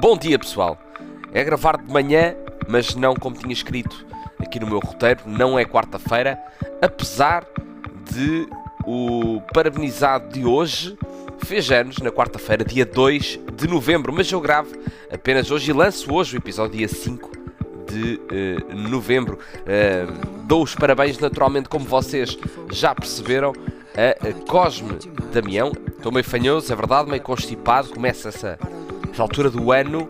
Bom dia, pessoal. É gravar de manhã, mas não como tinha escrito aqui no meu roteiro, não é quarta-feira, apesar de o parabenizado de hoje fez anos na quarta-feira, dia 2 de novembro, mas eu gravo apenas hoje e lanço hoje o episódio dia 5 de uh, novembro. Uh, dou os parabéns, naturalmente, como vocês já perceberam, a, a Cosme Damião. Estou meio fanhoso, é verdade, meio constipado. Começa essa, altura do ano.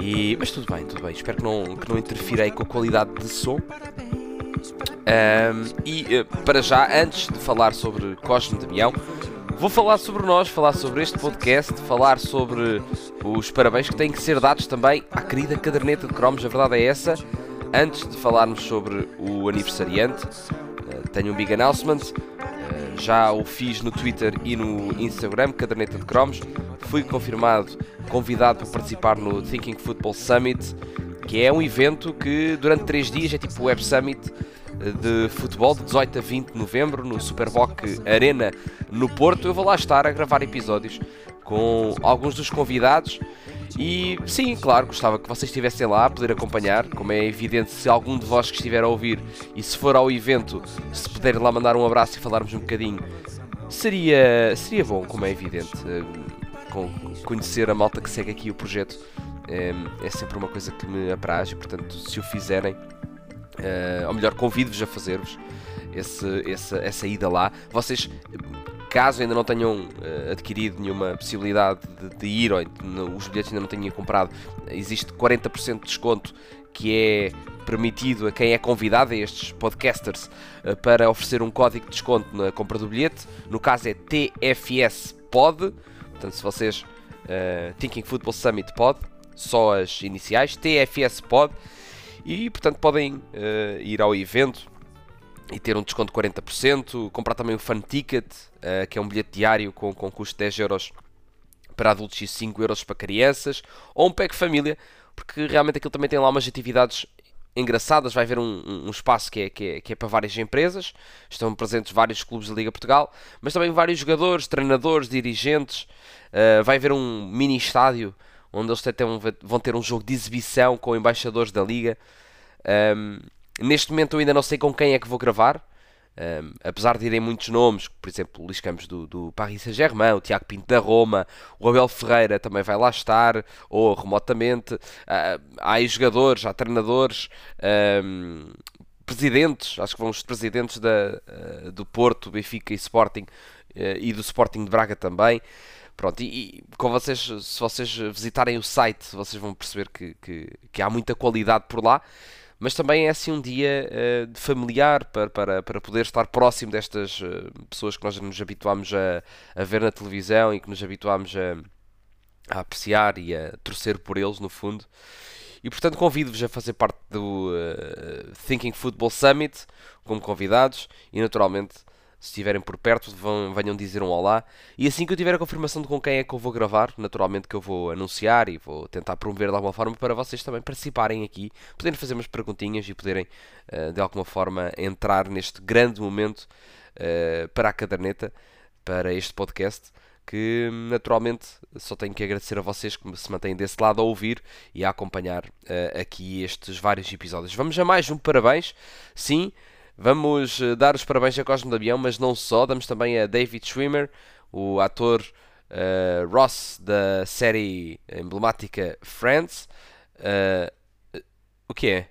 E, mas tudo bem, tudo bem. Espero que não, que não interfirei com a qualidade de som. Um, e uh, para já, antes de falar sobre Cosme Damião, Vou falar sobre nós, falar sobre este podcast, falar sobre os parabéns que têm que ser dados também à querida caderneta de cromos, a verdade é essa. Antes de falarmos sobre o aniversariante, uh, tenho um big announcement. Já o fiz no Twitter e no Instagram, caderneta de cromos. Fui confirmado, convidado para participar no Thinking Football Summit, que é um evento que durante 3 dias é tipo Web Summit de futebol de 18 a 20 de novembro no Superboc Arena no Porto. Eu vou lá estar a gravar episódios com alguns dos convidados. E sim, claro, gostava que vocês estivessem lá a poder acompanhar. Como é evidente, se algum de vós que estiver a ouvir e se for ao evento, se puderem lá mandar um abraço e falarmos um bocadinho, seria, seria bom, como é evidente. Eh, conhecer a malta que segue aqui o projeto é, é sempre uma coisa que me apraz e, portanto, se o fizerem, Uh, ou melhor, convido-vos a fazer-vos essa, essa ida lá. Vocês, caso ainda não tenham uh, adquirido nenhuma possibilidade de, de ir, ou os bilhetes ainda não tenham comprado, existe 40% de desconto que é permitido a quem é convidado, a estes podcasters, uh, para oferecer um código de desconto na compra do bilhete. No caso é TFS Pod, portanto, se vocês. Uh, Thinking Football Summit Pod, só as iniciais, TFS Pod e portanto podem uh, ir ao evento e ter um desconto de 40%, comprar também o Fun Ticket, uh, que é um bilhete diário com, com custo de 10 euros para adultos e 5 euros para crianças, ou um pack família, porque realmente aquilo também tem lá umas atividades engraçadas, vai haver um, um, espaço que é, que, é, que é para várias empresas, estão presentes vários clubes da Liga Portugal, mas também vários jogadores, treinadores, dirigentes, uh, vai haver um mini estádio onde eles até vão ter um jogo de exibição com embaixadores da Liga. Um, neste momento eu ainda não sei com quem é que vou gravar. Um, apesar de irem muitos nomes, por exemplo, o Luís Campos do, do Paris Saint-Germain, o Tiago Pinto da Roma, o Abel Ferreira também vai lá estar, ou remotamente. Uh, há aí jogadores, há treinadores, um, presidentes, acho que vão os presidentes da, uh, do Porto, Benfica e Sporting, uh, e do Sporting de Braga também. Pronto, e, e, com vocês, se vocês visitarem o site, vocês vão perceber que, que, que há muita qualidade por lá, mas também é assim um dia uh, familiar para, para, para poder estar próximo destas uh, pessoas que nós nos habituámos a, a ver na televisão e que nos habituámos a, a apreciar e a torcer por eles, no fundo. E portanto convido-vos a fazer parte do uh, Thinking Football Summit como convidados e naturalmente se estiverem por perto, vão, venham dizer um olá. E assim que eu tiver a confirmação de com quem é que eu vou gravar, naturalmente que eu vou anunciar e vou tentar promover de alguma forma para vocês também participarem aqui, poderem fazer umas perguntinhas e poderem uh, de alguma forma entrar neste grande momento uh, para a caderneta, para este podcast. Que naturalmente só tenho que agradecer a vocês que se mantêm desse lado a ouvir e a acompanhar uh, aqui estes vários episódios. Vamos a mais um parabéns, sim. Vamos eh, dar os parabéns a Cosmo Damião, mas não só, damos também a David Schwimmer, o ator uh, Ross da série emblemática Friends. Uh, o que é?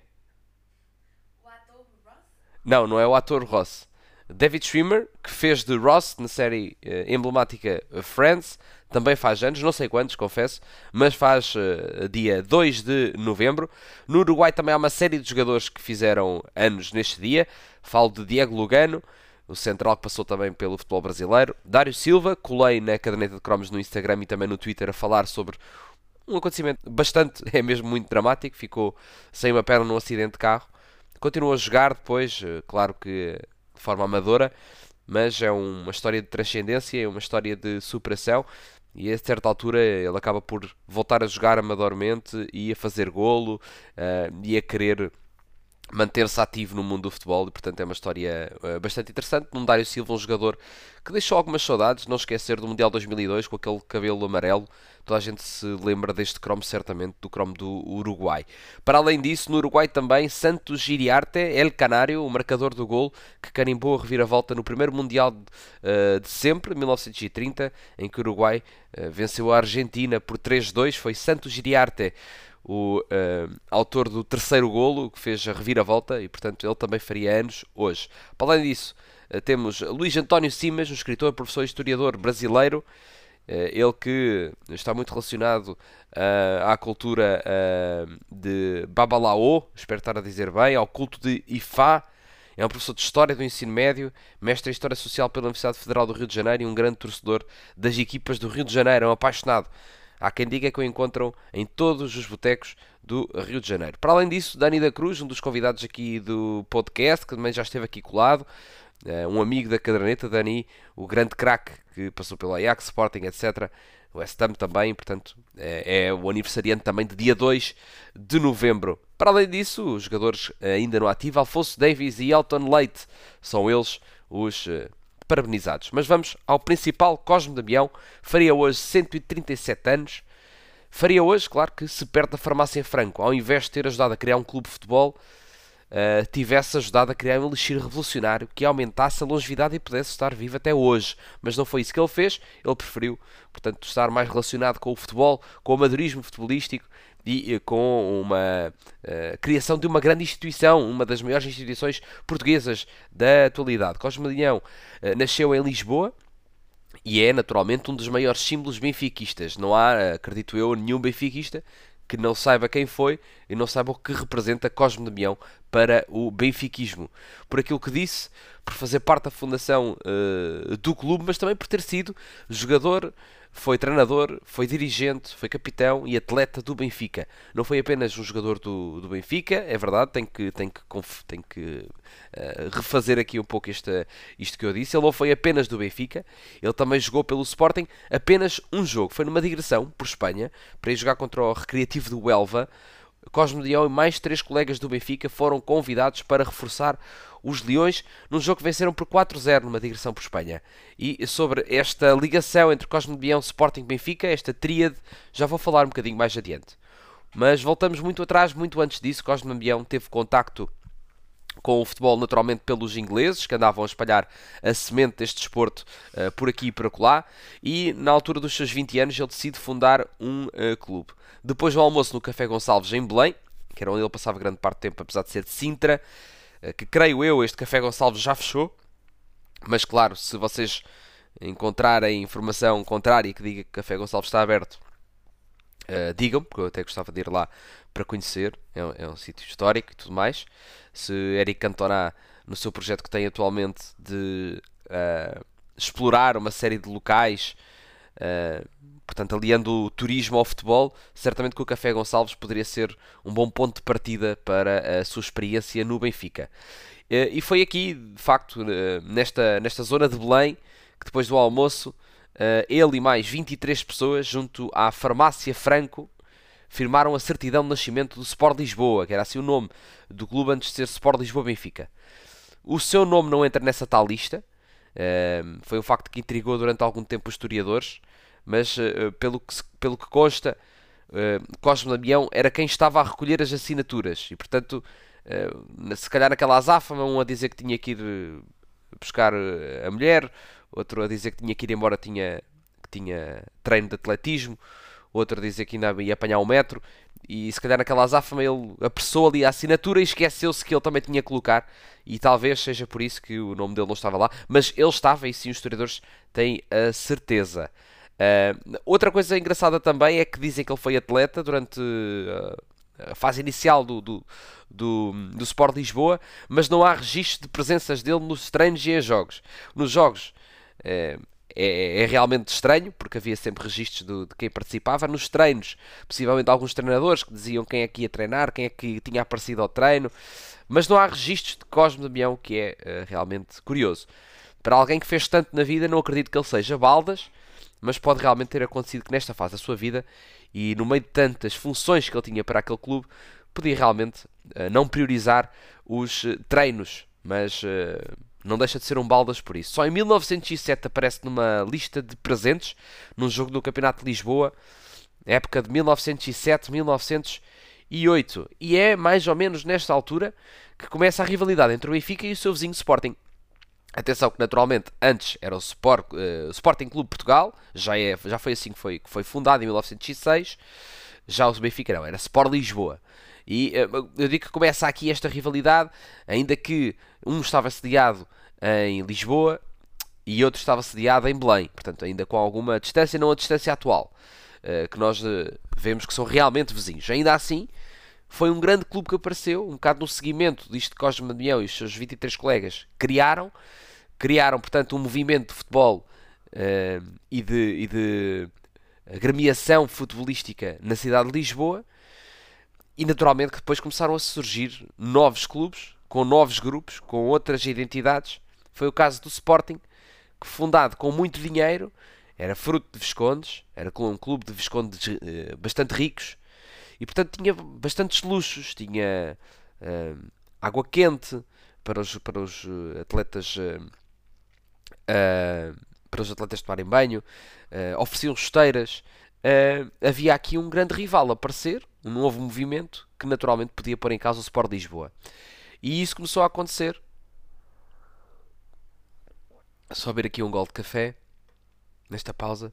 O ator Ross? Não, não é o ator Ross. David Schwimmer, que fez de Ross na série uh, emblemática Friends, também faz anos, não sei quantos, confesso, mas faz uh, dia 2 de novembro. No Uruguai também há uma série de jogadores que fizeram anos neste dia. Falo de Diego Lugano, o central que passou também pelo futebol brasileiro. Dário Silva, colei na caderneta de cromos no Instagram e também no Twitter a falar sobre um acontecimento bastante, é mesmo muito dramático. Ficou sem uma perna num acidente de carro. Continuou a jogar depois, eh, claro que de forma amadora, mas é uma história de transcendência, é uma história de superação e a certa altura ele acaba por voltar a jogar amadormente e a fazer golo uh, e a querer manter-se ativo no mundo do futebol e portanto é uma história uh, bastante interessante. Num Dário Silva, um jogador que deixou algumas saudades, não esquecer do Mundial 2002 com aquele cabelo amarelo. Toda a gente se lembra deste cromo certamente, do cromo do Uruguai. Para além disso, no Uruguai também Santos Giriarte, El Canário, o marcador do gol, que carimbou a reviravolta no primeiro Mundial de, uh, de sempre, 1930, em que o Uruguai uh, venceu a Argentina por 3-2. Foi Santos Giriarte o uh, autor do terceiro golo, que fez a reviravolta, e portanto ele também faria anos hoje. Para além disso, temos Luís António Simas, um escritor, professor e historiador brasileiro, ele que está muito relacionado à cultura de Babalaô, espero estar a dizer bem, ao culto de Ifá, é um professor de História do Ensino Médio, mestre em História Social pela Universidade Federal do Rio de Janeiro e um grande torcedor das equipas do Rio de Janeiro, é um apaixonado. Há quem diga que o encontram em todos os botecos do Rio de Janeiro. Para além disso, Dani da Cruz, um dos convidados aqui do podcast, que também já esteve aqui colado, eh, um amigo da caderneta, Dani, o grande craque que passou pelo Ajax, Sporting, etc. O West Ham também, portanto, é, é, o aniversariante também de dia 2 de novembro. Para além disso, os jogadores ainda no ativo, Alfonso Davies e Elton Leite, são eles os eh, parabenizados. Mas vamos ao principal, Cosme Damião, faria hoje 137 anos. Faria hoje, claro que se perde a farmácia Franco, ao invés de ter ajudado a criar um clube de futebol, uh, tivesse ajudado a criar um elixir revolucionário que aumentasse a longevidade e pudesse estar vivo até hoje. Mas não foi isso que ele fez, ele preferiu, portanto, estar mais relacionado com o futebol, com o madurismo futebolístico e com uma uh, criação de uma grande instituição, uma das maiores instituições portuguesas da atualidade. Cosme Leão uh, nasceu em Lisboa e é naturalmente um dos maiores símbolos benfiquistas. Não há, acredito eu, nenhum benfiquista que não saiba quem foi e não saiba o que representa Cosme Damião para o benfiquismo. Por aquilo que disse, por fazer parte da fundação uh, do clube, mas também por ter sido jogador foi treinador, foi dirigente, foi capitão e atleta do Benfica. Não foi apenas um jogador do, do Benfica, é verdade, tem que, tem que, tem que uh, refazer aqui um pouco isto que eu disse. Ele não foi apenas do Benfica, ele também jogou pelo Sporting apenas um jogo. Foi numa digressão por Espanha para ir jogar contra o Recreativo do Elva. Cosme Dião e mais três colegas do Benfica foram convidados para reforçar os Leões num jogo que venceram por 4-0 numa digressão por Espanha. E sobre esta ligação entre Cosme de Bião, Sporting Benfica, esta tríade, já vou falar um bocadinho mais adiante. Mas voltamos muito atrás, muito antes disso, Cosme de Bião teve contacto com o futebol naturalmente pelos ingleses que andavam a espalhar a semente deste desporto uh, por aqui e por acolá e na altura dos seus 20 anos ele decide fundar um uh, clube. Depois do almoço no Café Gonçalves em Belém, que era onde ele passava grande parte do tempo apesar de ser de Sintra, uh, que creio eu este Café Gonçalves já fechou, mas claro, se vocês encontrarem informação contrária que diga que Café Gonçalves está aberto, digam, porque eu até gostava de ir lá para conhecer, é um, é um sítio histórico e tudo mais. Se Eric Cantona, no seu projeto que tem atualmente de uh, explorar uma série de locais, uh, portanto, aliando o turismo ao futebol, certamente que o Café Gonçalves poderia ser um bom ponto de partida para a sua experiência no Benfica. Uh, e foi aqui, de facto, nesta, nesta zona de Belém, que depois do almoço, ele e mais 23 pessoas, junto à Farmácia Franco, firmaram a certidão de nascimento do Sport Lisboa, que era assim o nome do clube antes de ser Sport Lisboa Benfica. O seu nome não entra nessa tal lista, uh, foi um facto que intrigou durante algum tempo os historiadores, mas uh, pelo, que, pelo que consta, uh, Cosme Damião era quem estava a recolher as assinaturas e, portanto, se calhar naquela azáfama, um a dizer que tinha que ir buscar a mulher, outro a dizer que tinha que ir embora, tinha, que tinha treino de atletismo outro dizer que ainda ia apanhar o metro, e se calhar naquela azáfama ele apressou ali a assinatura e esqueceu-se que ele também tinha que colocar, e talvez seja por isso que o nome dele não estava lá, mas ele estava, e sim os historiadores têm a certeza. Uh, outra coisa engraçada também é que dizem que ele foi atleta durante uh, a fase inicial do, do, do, do Sport Lisboa, mas não há registro de presenças dele nos treinos e em jogos. Nos jogos, uh, é, é, realmente estranho, porque havia sempre registros do, de quem participava. Nos treinos, possivelmente alguns treinadores que diziam quem é que ia treinar, quem é que tinha aparecido ao treino, mas não há registros de Cosme Damião, que é uh, realmente curioso. Para alguém que fez tanto na vida, não acredito que ele seja baldas, mas pode realmente ter acontecido que nesta fase da sua vida e no meio de tantas funções que ele tinha para aquele clube, podia realmente uh, não priorizar os treinos, mas não deixa de ser um baldas por isso. Só em 1907 aparece numa lista de presentes num jogo do Campeonato de Lisboa, época de 1907-1908. E é mais ou menos nesta altura que começa a rivalidade entre o Benfica e o seu vizinho Sporting. Atenção que naturalmente antes era o Sport, uh, Sporting Clube Portugal, já, é, já foi assim que foi, que foi fundado em 1906. Já o Benfica não, era Sport Lisboa. E uh, eu digo que começa aqui esta rivalidade, ainda que um estava sediado em Lisboa e outro estava sediado em Belém, portanto, ainda com alguma distância, não a distância atual, uh, que nós vemos que são realmente vizinhos. Ainda assim, foi um grande clube que apareceu, um bocado no seguimento disto que Cosme Damião e os seus 23 colegas criaram. Criaram, portanto, um movimento de futebol uh, e, de, e de agremiação futebolística na cidade de Lisboa. E naturalmente que depois começaram a surgir novos clubes, com novos grupos, com outras identidades. Foi o caso do Sporting, que fundado com muito dinheiro, era fruto de Viscondes, era um clube de Viscondes uh, bastante ricos, e portanto tinha bastantes luxos, tinha uh, água quente para os, para os eh, atletas uh, uh, para os atletas tomarem banho, ofereciam esteiras. havia aqui um grande rival a aparecer, um novo movimento que naturalmente podia pôr em causa o Sport Lisboa. E isso começou a acontecer. Só ver aqui um gol de café nesta pausa.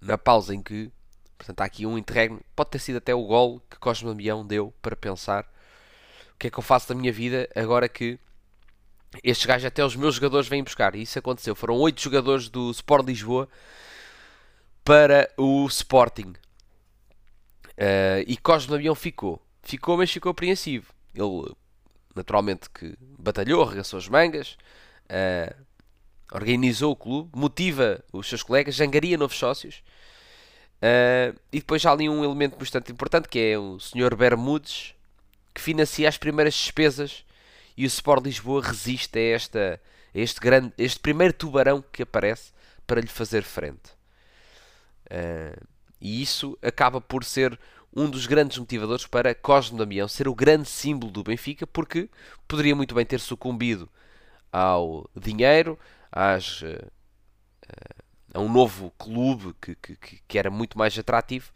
Na pausa em que Portanto, há aqui um interregno. Pode ter sido até o gol que Cosme Damião deu para pensar o que é que eu faço da minha vida agora que estes gajos, até os meus jogadores, vêm buscar. E isso aconteceu. Foram oito jogadores do Sport Lisboa para o Sporting. Uh, e Cosme Damião ficou. Ficou, mas ficou apreensivo. Ele, naturalmente, que batalhou, arregaçou as mangas, uh, organizou o clube, motiva os seus colegas, jangaria novos sócios. Uh, e depois há ali um elemento bastante importante que é o Sr. Bermudes que financia as primeiras despesas e o Sport Lisboa resiste a, esta, a este, grande, este primeiro tubarão que aparece para lhe fazer frente. Uh, e isso acaba por ser um dos grandes motivadores para Cosme Damião ser o grande símbolo do Benfica, porque poderia muito bem ter sucumbido ao dinheiro, às, uh, a um novo clube que, que, que era muito mais atrativo,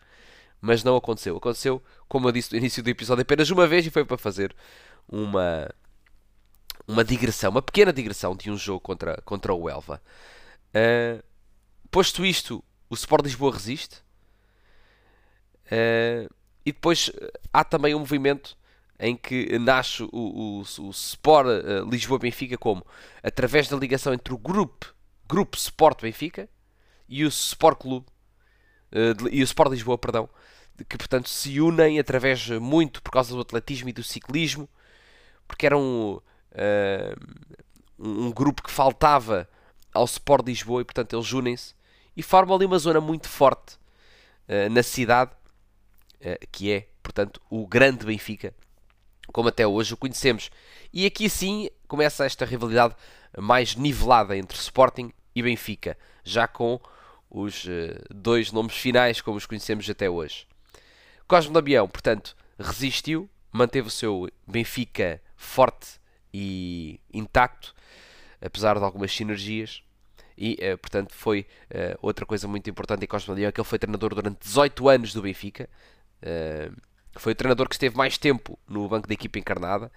mas não aconteceu. Aconteceu, como eu disse no início do episódio, apenas uma vez e foi para fazer uma, uma digressão, uma pequena digressão de um jogo contra, contra o Elva. Uh, posto isto, o Sport Lisboa resiste. Uh, e depois há também um movimento em que nasce o, o, o Sport uh, Lisboa Benfica como? Através da ligação entre o grupo, grupo Sport Benfica e o Sport Clube uh, e o Sport Lisboa, perdão, que portanto se unem através muito por causa do atletismo e do ciclismo, porque era um, uh, um grupo que faltava ao Sport Lisboa e portanto eles unem-se e formam ali uma zona muito forte uh, na cidade, que é portanto o grande Benfica, como até hoje o conhecemos. E aqui sim começa esta rivalidade mais nivelada entre Sporting e Benfica, já com os uh, dois nomes finais como os conhecemos até hoje. Cosme Damião, portanto, resistiu, manteve o seu Benfica forte e intacto, apesar de algumas sinergias. E, uh, portanto, foi uh, outra coisa muito importante em Cosme Damião, que ele foi treinador durante 18 anos do Benfica. Foi o treinador que esteve mais tempo no banco da equipa encarnada.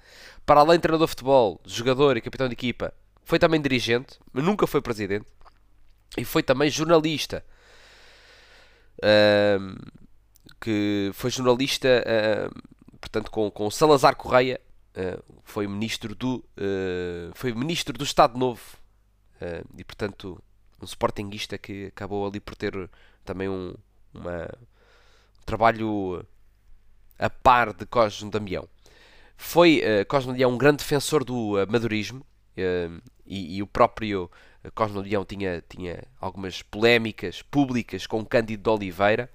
Para além de treinador de futebol, jogador e capitão de equipa, foi também dirigente, mas nunca foi presidente e foi também jornalista. Uh, que foi jornalista, uh, portanto, com, com Salazar Correia, uh, foi ministro do ah, foi ministro do Estado Novo e, portanto, um sportinguista que acabou ali por ter também um, uma, um trabalho a par de Cosme Damião. Foi uh, Damião um grande defensor do amadorismo e, e o próprio Cosme Leão tinha, tinha algumas polémicas públicas com Cândido de Oliveira,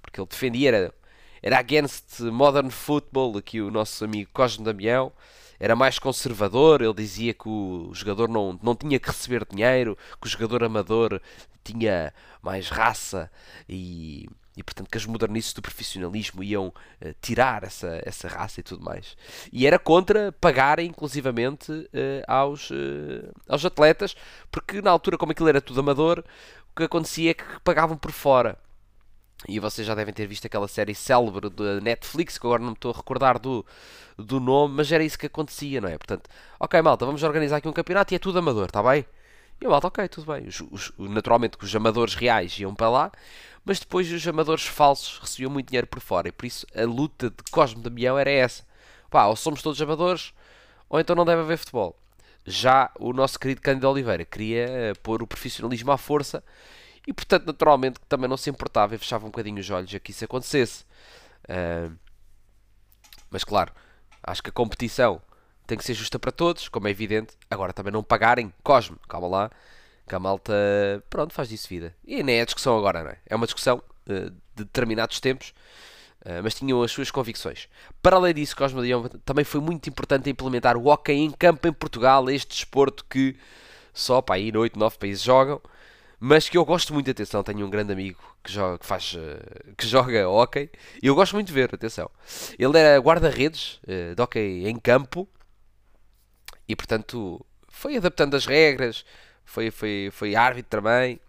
porque ele defendia, era, era against modern football, aqui o nosso amigo Cosme Damião, era mais conservador, ele dizia que o jogador não, não tinha que receber dinheiro, que o jogador amador tinha mais raça e, e portanto que as modernistas do profissionalismo iam uh, tirar essa, essa raça e tudo mais. E era contra pagarem inclusivamente uh, aos, uh, aos atletas, porque na altura, como aquilo era tudo amador, o que acontecia é que pagavam por fora. E vocês já devem ter visto aquela série célebre da Netflix, que agora não me estou a recordar do, do nome, mas era isso que acontecia, não é? Portanto, ok, malta, vamos organizar aqui um campeonato e é tudo amador, está bem? E a malta, ok, tudo bem. Os, os, naturalmente que os amadores reais iam para lá, mas depois os amadores falsos recebiam muito dinheiro por fora. E por isso a luta de Cosme Damião era essa. Pá, ou somos todos amadores, ou então não deve haver futebol. Já o nosso querido Cândido Oliveira queria uh, pôr o profissionalismo à força e, portanto, naturalmente, também não se importava e fechava um bocadinho os olhos a que isso acontecesse. Uh, mas, claro, acho que a competição tem que ser justa para todos, como é evidente. Agora, também não pagarem. Cosme, calma lá. Que a malta, pronto, faz disso vida. E nem é discussão agora, não é? É uma discussão uh, de determinados tempos, uh, mas tinham as suas convicções. Para além disso, Cosme Leão também foi muito importante implementar o hockey em campo em Portugal, este desporto que só para aí 8, 9 países jogam mas que eu gosto muito atenção. Tenho um grande amigo que joga, que faz, uh, que joga hockey e eu gosto muito de ver, atenção. Ele era guarda-redes de hockey em campo e, portanto, foi adaptando as regras, foi, foi, foi árbitro também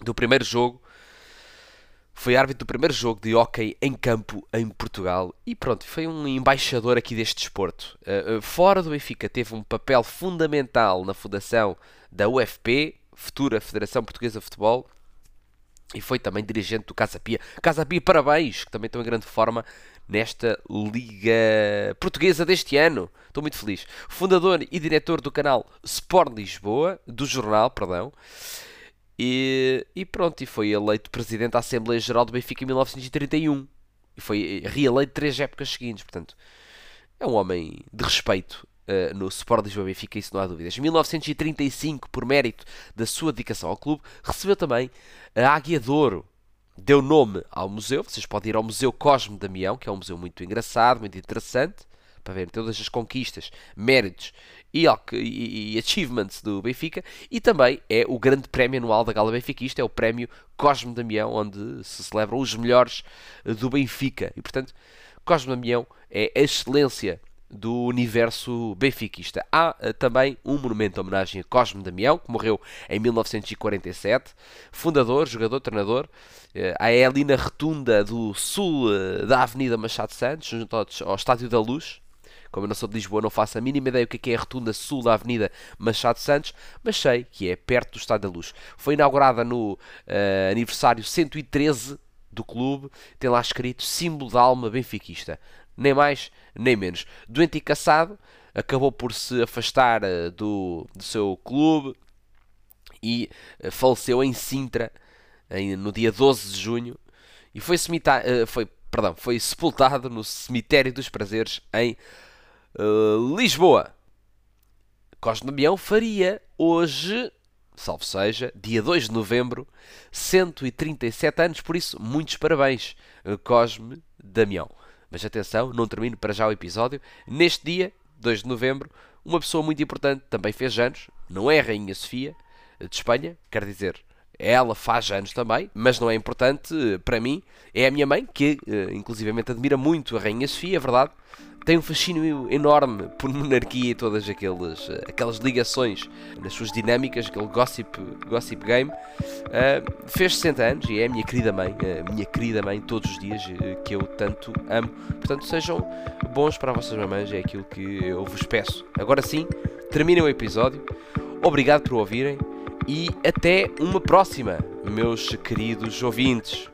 do primeiro jogo. Foi árbitro do primeiro jogo de hockey em campo em Portugal e pronto, foi um embaixador aqui deste desporto. Uh, fora do Benfica, teve um papel fundamental na fundação da UFP, futura Federação Portuguesa de Futebol e foi também dirigente do Casa Pia. Casa Pia, parabéns, que também estão em grande forma nesta Liga Portuguesa deste ano. Estou muito feliz. Fundador e diretor do canal Sport Lisboa, do jornal, perdão. E, e pronto, e foi eleito presidente da Assembleia Geral do Benfica em 1931. E foi reeleito três épocas seguintes, portanto. É um homem de respeito Uh, no Sport Lisboa Benfica, isso não há dúvidas. Em 1935, por mérito da sua dedicação ao clube, recebeu também a Águia de Ouro. Deu nome ao museu, vocês podem ir ao Museu Cosme Damião, que é um museu muito engraçado, muito interessante, para ver todas as conquistas, méritos e, e, e achievements do Benfica, e também é o grande prémio anual da Gala Benfiquista, é o prémio Cosme Damião, onde se celebram os melhores do Benfica. E portanto, Cosme Damião é a excelência do universo benfiquista. Há uh, também um monumento de homenagem a Cosme Damião, que morreu em 1947, fundador, jogador, treinador. Uh, é ali na retunda do sul uh, da Avenida Machado Santos, junto ao, ao Estádio da Luz. Como eu não sou de Lisboa, não faço a mínima ideia o que é, é a retunda sul da Avenida Machado Santos, mas sei que é perto do Estádio da Luz. Foi inaugurada no aniversário 113 do clube, tem lá escrito símbolo da alma benfiquista nem mais nem menos. Doente e caçado, acabou por se afastar uh, do, do seu clube e uh, faleceu em Sintra em, no dia 12 de junho e foi, uh, foi, perdão, foi sepultado no Cemitério dos Prazeres em Lisboa. Cosme Damião faria hoje, salvo seja, dia 2 de novembro, 137 anos, por isso, muitos parabéns, Cosme Damião. Mas atenção, não termino para já o episódio. Neste dia, 2 de novembro, uma pessoa muito importante também fez anos, não é a Rainha Sofia de Espanha, quer dizer, ela faz anos também, mas não é importante eh, para mim. É a minha mãe, que eh, inclusivamente admira muito a Rainha Sofia, é verdade, tem um fascínio enorme por monarquia e todas aqueles, aquelas ligações nas suas dinâmicas, aquele gossip, gossip game. Uh, fez 60 anos e é a minha querida mãe, a minha querida mãe, todos os dias uh, que eu tanto amo. Portanto, sejam bons para vossas mamães, é aquilo que eu vos peço. Agora sim, terminem o episódio. Obrigado por ouvirem e até uma próxima, meus queridos ouvintes.